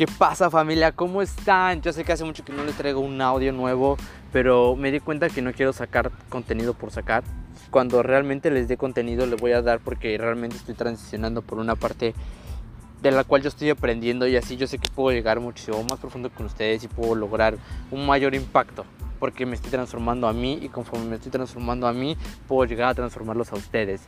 ¿Qué pasa familia? ¿Cómo están? Yo sé que hace mucho que no les traigo un audio nuevo, pero me di cuenta que no quiero sacar contenido por sacar. Cuando realmente les dé contenido les voy a dar porque realmente estoy transicionando por una parte de la cual yo estoy aprendiendo y así yo sé que puedo llegar muchísimo más profundo con ustedes y puedo lograr un mayor impacto porque me estoy transformando a mí y conforme me estoy transformando a mí puedo llegar a transformarlos a ustedes.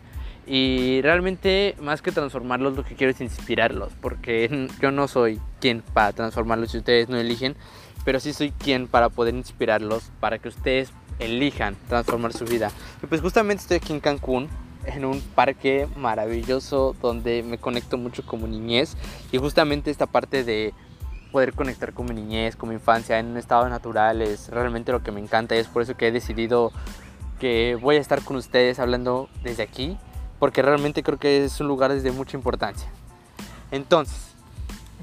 Y realmente más que transformarlos lo que quiero es inspirarlos, porque yo no soy quien para transformarlos si ustedes no eligen, pero sí soy quien para poder inspirarlos, para que ustedes elijan transformar su vida. Y pues justamente estoy aquí en Cancún, en un parque maravilloso donde me conecto mucho con mi niñez y justamente esta parte de poder conectar con mi niñez, con mi infancia en un estado natural es realmente lo que me encanta y es por eso que he decidido que voy a estar con ustedes hablando desde aquí porque realmente creo que es un lugar de mucha importancia. Entonces,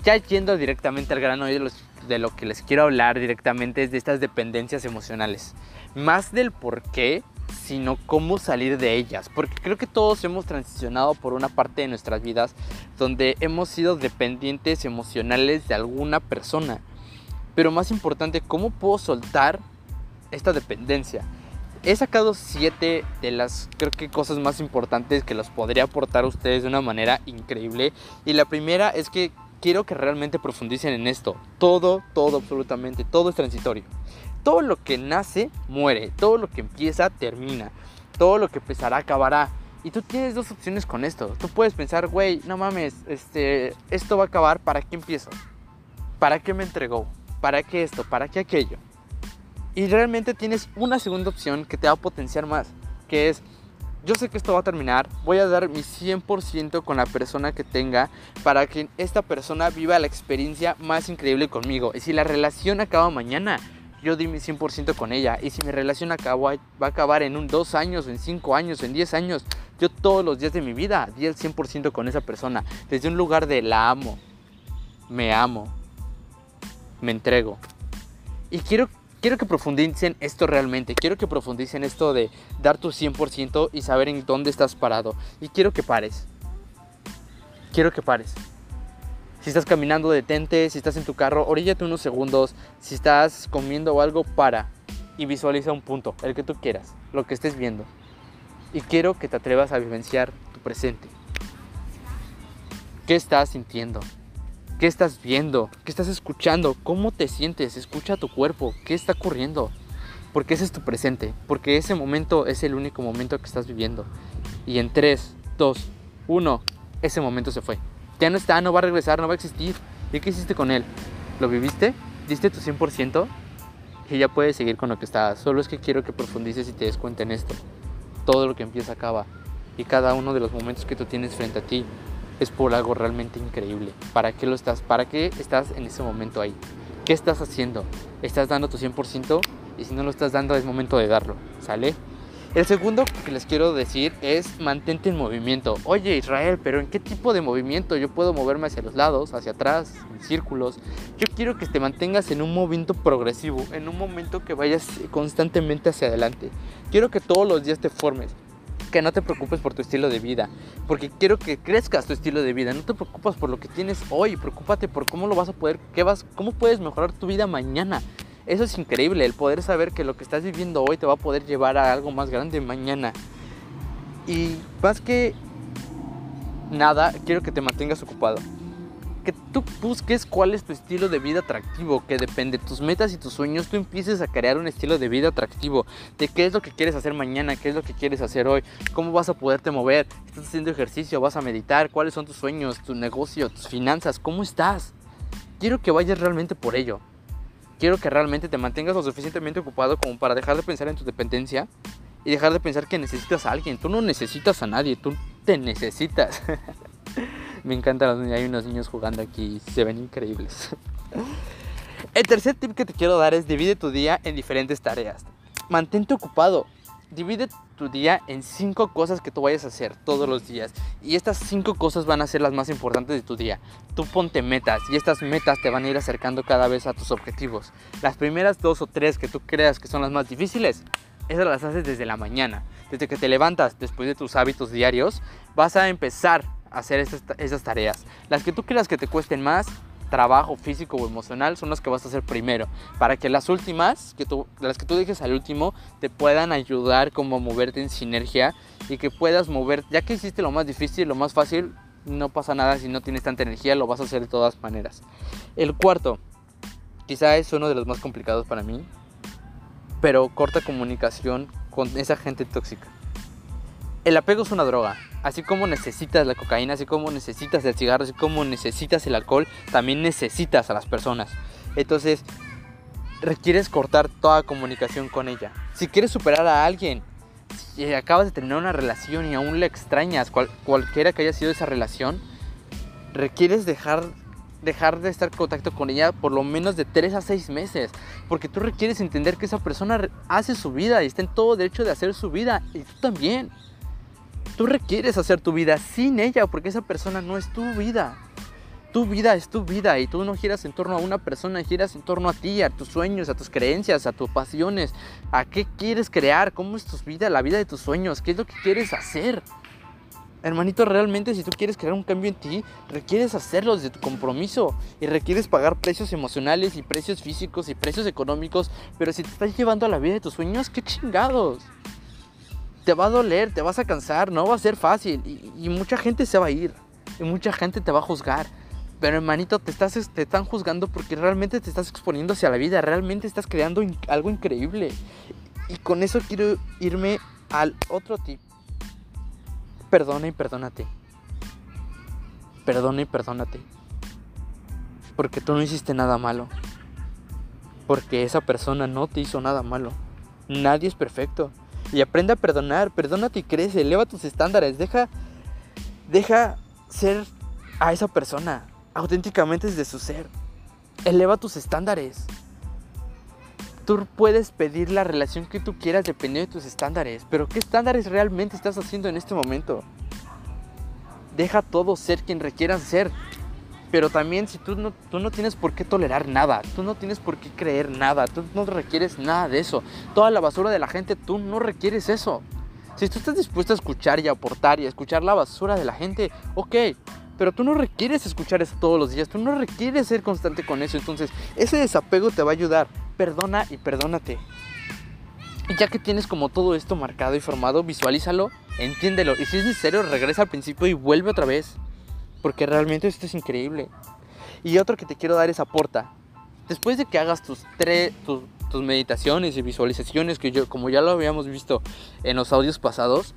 ya yendo directamente al grano de, de lo que les quiero hablar directamente es de estas dependencias emocionales. Más del por qué, sino cómo salir de ellas. Porque creo que todos hemos transicionado por una parte de nuestras vidas donde hemos sido dependientes emocionales de alguna persona. Pero más importante, ¿cómo puedo soltar esta dependencia? He sacado siete de las creo que cosas más importantes que los podría aportar a ustedes de una manera increíble. Y la primera es que quiero que realmente profundicen en esto. Todo, todo, absolutamente, todo es transitorio. Todo lo que nace, muere. Todo lo que empieza, termina. Todo lo que empezará, acabará. Y tú tienes dos opciones con esto. Tú puedes pensar, güey, no mames, este, esto va a acabar, ¿para qué empiezo? ¿Para qué me entregó? ¿Para qué esto? ¿Para qué aquello? Y realmente tienes una segunda opción que te va a potenciar más, que es, yo sé que esto va a terminar, voy a dar mi 100% con la persona que tenga para que esta persona viva la experiencia más increíble conmigo. Y si la relación acaba mañana, yo di mi 100% con ella. Y si mi relación acaba, va a acabar en un 2 años, en 5 años, en 10 años, yo todos los días de mi vida di el 100% con esa persona. Desde un lugar de la amo, me amo, me entrego. Y quiero quiero que profundicen esto realmente. Quiero que profundicen esto de dar tu 100% y saber en dónde estás parado. Y quiero que pares. Quiero que pares. Si estás caminando, detente. Si estás en tu carro, oríllate unos segundos. Si estás comiendo algo, para. Y visualiza un punto, el que tú quieras, lo que estés viendo. Y quiero que te atrevas a vivenciar tu presente. ¿Qué estás sintiendo? ¿Qué estás viendo? ¿Qué estás escuchando? ¿Cómo te sientes? Escucha tu cuerpo. ¿Qué está ocurriendo? Porque ese es tu presente. Porque ese momento es el único momento que estás viviendo. Y en 3, 2, 1, ese momento se fue. Ya no está, no va a regresar, no va a existir. ¿Y qué hiciste con él? ¿Lo viviste? ¿Diste tu 100%? Y ya puedes seguir con lo que está. Solo es que quiero que profundices y te des cuenta en esto. Todo lo que empieza acaba. Y cada uno de los momentos que tú tienes frente a ti es por algo realmente increíble. ¿Para qué lo estás? ¿Para qué estás en ese momento ahí? ¿Qué estás haciendo? ¿Estás dando tu 100%? Y si no lo estás dando es momento de darlo, ¿sale? El segundo que les quiero decir es mantente en movimiento. Oye Israel, pero ¿en qué tipo de movimiento? Yo puedo moverme hacia los lados, hacia atrás, en círculos. Yo quiero que te mantengas en un movimiento progresivo, en un momento que vayas constantemente hacia adelante. Quiero que todos los días te formes que no te preocupes por tu estilo de vida, porque quiero que crezcas tu estilo de vida. No te preocupes por lo que tienes hoy, preocúpate por cómo lo vas a poder, qué vas, cómo puedes mejorar tu vida mañana. Eso es increíble, el poder saber que lo que estás viviendo hoy te va a poder llevar a algo más grande mañana. Y más que nada, quiero que te mantengas ocupado que tú busques cuál es tu estilo de vida atractivo, que depende de tus metas y tus sueños, tú empieces a crear un estilo de vida atractivo, de qué es lo que quieres hacer mañana, qué es lo que quieres hacer hoy, cómo vas a poderte mover, estás haciendo ejercicio, vas a meditar, cuáles son tus sueños, tu negocio, tus finanzas, cómo estás. Quiero que vayas realmente por ello. Quiero que realmente te mantengas lo suficientemente ocupado como para dejar de pensar en tu dependencia y dejar de pensar que necesitas a alguien. Tú no necesitas a nadie, tú te necesitas. Me encantan los niños. Hay unos niños jugando aquí. Se ven increíbles. El tercer tip que te quiero dar es divide tu día en diferentes tareas. Mantente ocupado. Divide tu día en cinco cosas que tú vayas a hacer todos los días. Y estas cinco cosas van a ser las más importantes de tu día. Tú ponte metas y estas metas te van a ir acercando cada vez a tus objetivos. Las primeras dos o tres que tú creas que son las más difíciles, esas las haces desde la mañana. Desde que te levantas después de tus hábitos diarios, vas a empezar hacer esas, tareas. Las que tú creas que te cuesten más, trabajo físico o emocional son las que vas a hacer primero, para que las últimas, que tú, las que tú dejes al último, te puedan ayudar como a moverte en sinergia y que puedas mover, ya que hiciste lo más difícil, lo más fácil, no pasa nada si no tienes tanta energía, lo vas a hacer de todas maneras. El cuarto, quizá es uno de los más complicados para mí, pero corta comunicación con esa gente tóxica. El apego es una droga. Así como necesitas la cocaína, así como necesitas el cigarro, así como necesitas el alcohol, también necesitas a las personas. Entonces, requieres cortar toda comunicación con ella. Si quieres superar a alguien, si acabas de tener una relación y aún la extrañas, cualquiera que haya sido esa relación, requieres dejar dejar de estar en contacto con ella por lo menos de 3 a 6 meses. Porque tú requieres entender que esa persona hace su vida y está en todo derecho de hacer su vida. Y tú también. Tú requieres hacer tu vida sin ella porque esa persona no es tu vida. Tu vida es tu vida y tú no giras en torno a una persona, giras en torno a ti, a tus sueños, a tus creencias, a tus pasiones, a qué quieres crear, cómo es tu vida, la vida de tus sueños, qué es lo que quieres hacer. Hermanito, realmente si tú quieres crear un cambio en ti, requieres hacerlo desde tu compromiso y requieres pagar precios emocionales y precios físicos y precios económicos, pero si te estás llevando a la vida de tus sueños, qué chingados. Te va a doler, te vas a cansar, no va a ser fácil y, mucha gente se va a ir y mucha gente te va a juzgar. Pero hermanito, te, estás, están juzgando porque realmente te estás exponiendo hacia la vida, realmente estás creando algo increíble. Y con eso quiero irme al otro tip Perdona y perdónate. Perdona y perdónate. Porque tú no hiciste nada malo. Porque esa persona no te hizo nada malo. Nadie es perfecto. Y aprende a perdonar. Perdónate y crece. Eleva tus estándares. Deja. Deja ser a esa persona. Auténticamente desde su ser. Eleva tus estándares. Tú puedes pedir la relación que tú quieras dependiendo de tus estándares, pero ¿qué estándares realmente estás haciendo en este momento? Deja todo ser quien requieras ser. Pero también si tú no, tú no tienes por qué tolerar nada, tú no tienes por qué creer nada, tú no requieres nada de eso. Toda la basura de la gente, tú no requieres eso. Si tú estás dispuesto a escuchar y a aportar y a escuchar la basura de la gente, ok, pero tú no requieres escuchar eso todos los días, tú no requieres ser constante con eso. Entonces, ese desapego te va a ayudar perdona y perdónate. Y ya que tienes como todo esto marcado y formado, visualízalo, entiéndelo. Y si es necesario, regresa al principio y vuelve otra vez. Porque realmente esto es increíble. Y otro que te quiero dar es aporta. Después de que hagas tus, tres, tus, tus meditaciones y visualizaciones, que yo, como ya lo habíamos visto en los audios pasados,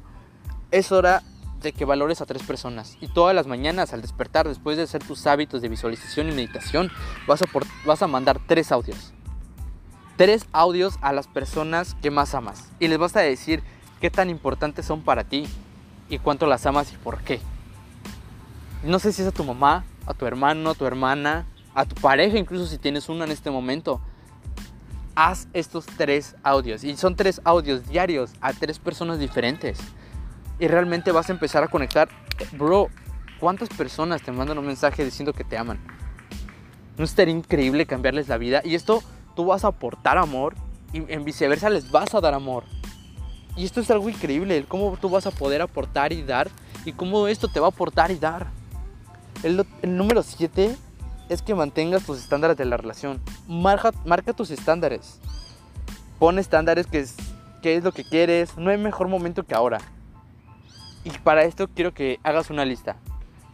es hora de que valores a tres personas. Y todas las mañanas al despertar, después de hacer tus hábitos de visualización y meditación, vas a, vas a mandar tres audios tres audios a las personas que más amas y les vas a decir qué tan importantes son para ti y cuánto las amas y por qué. No sé si es a tu mamá, a tu hermano, a tu hermana, a tu pareja, incluso si tienes una en este momento. Haz estos tres audios y son tres audios diarios a tres personas diferentes. Y realmente vas a empezar a conectar. Bro, ¿cuántas personas te mandan un mensaje diciendo que te aman? ¿No estaría increíble cambiarles la vida? Y esto tú vas a aportar amor y en viceversa les vas a dar amor. Y esto es algo increíble, cómo tú vas a poder aportar y dar y cómo esto te va a aportar y dar. El, número 7 es que mantengas tus estándares de la relación. Marca, marca tus estándares. Pon estándares que es, que es lo que quieres. No hay mejor momento que ahora. Y para esto quiero que hagas una lista.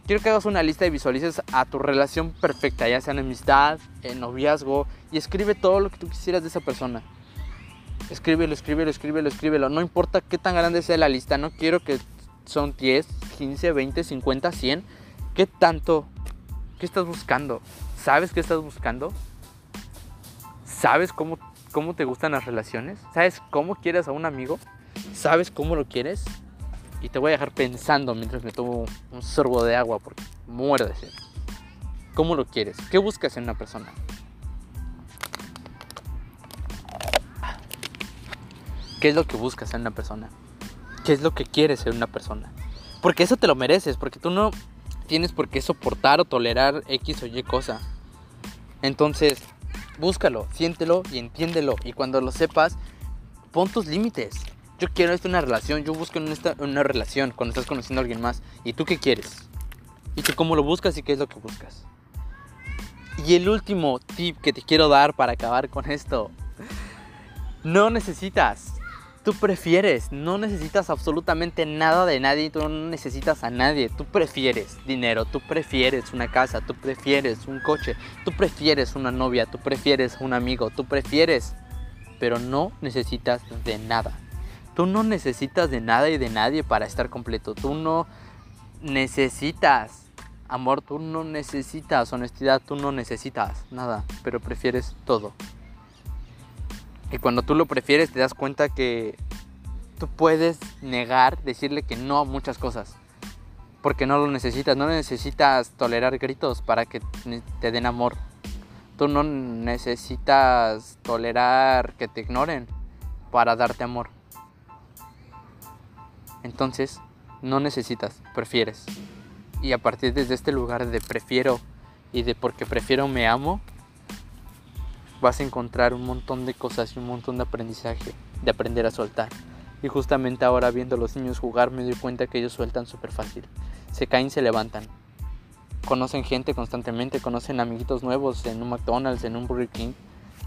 Quiero que hagas una lista y visualices a tu relación perfecta, ya sea en amistad, en noviazgo, y escribe todo lo que tú quisieras de esa persona. Escríbelo, escríbelo, escríbelo, escríbelo. No importa qué tan grande sea la lista, no quiero que son 10, 15, 20, 50, 100. ¿Qué tanto? ¿Qué estás buscando? ¿Sabes qué estás buscando? ¿Sabes cómo, cómo te gustan las relaciones? ¿Sabes cómo quieres a un amigo? ¿Sabes cómo lo quieres? Y te voy a dejar pensando mientras me tomo un sorbo de agua porque muero de sed. ¿Cómo lo quieres? ¿Qué buscas en una persona? ¿Qué es lo que buscas en una persona? ¿Qué es lo que quieres en una persona? Porque eso te lo mereces, porque tú no tienes por qué soportar o tolerar X o Y cosa. Entonces, búscalo, siéntelo y entiéndelo. Y cuando lo sepas, pon tus límites yo quiero esto una relación, yo busco en una relación cuando estás conociendo a alguien más. ¿Y tú qué quieres? ¿Y tú cómo lo buscas y qué es lo que buscas? Y el último tip que te quiero dar para acabar con esto. No necesitas. Tú prefieres. No necesitas absolutamente nada de nadie. Tú no necesitas a nadie. Tú prefieres dinero. Tú prefieres una casa. Tú prefieres un coche. Tú prefieres una novia. Tú prefieres un amigo. Tú prefieres. Pero no necesitas de nada. Tú no necesitas de nada y de nadie para estar completo. Tú no necesitas amor, tú no necesitas honestidad, tú no necesitas nada, pero prefieres todo. Y cuando tú lo prefieres te das cuenta que tú puedes negar, decirle que no a muchas cosas. Porque no lo necesitas, no necesitas tolerar gritos para que te den amor. Tú no necesitas tolerar que te ignoren para darte amor. Entonces, no necesitas, prefieres. Y a partir desde este lugar de prefiero y de porque prefiero me amo, vas a encontrar un montón de cosas y un montón de aprendizaje, de aprender a soltar. Y justamente ahora viendo a los niños jugar me doy cuenta que ellos sueltan súper fácil. Se caen, se levantan. Conocen gente constantemente, conocen amiguitos nuevos en un McDonald's, en un Burger King,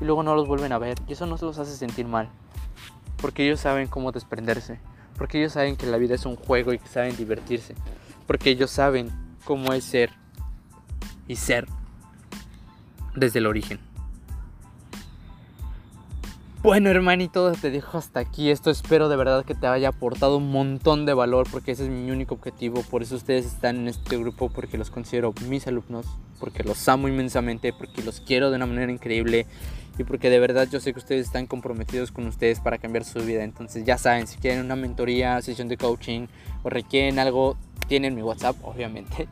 y luego no los vuelven a ver. Y eso no se los hace sentir mal. Porque ellos saben cómo desprenderse. Porque ellos saben que la vida es un juego y que saben divertirse. Porque ellos saben cómo es ser y ser desde el origen. Bueno, hermanito, te dejo hasta aquí. Esto espero de verdad que te haya aportado un montón de valor porque ese es mi único objetivo. Por eso ustedes están en este grupo porque los considero mis alumnos, porque los amo inmensamente, porque los quiero de una manera increíble y porque de verdad yo sé que ustedes están comprometidos con ustedes para cambiar su vida. Entonces ya saben, si quieren una mentoría, sesión de coaching o requieren algo, tienen mi WhatsApp, obviamente.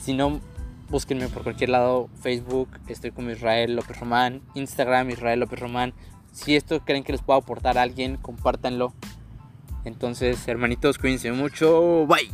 Si no, búsquenme por cualquier lado, Facebook, estoy como Israel López Román, Instagram Israel López Román. Si esto creen que les puedo aportar a alguien, compártanlo. Entonces, hermanitos, cuídense mucho. Bye.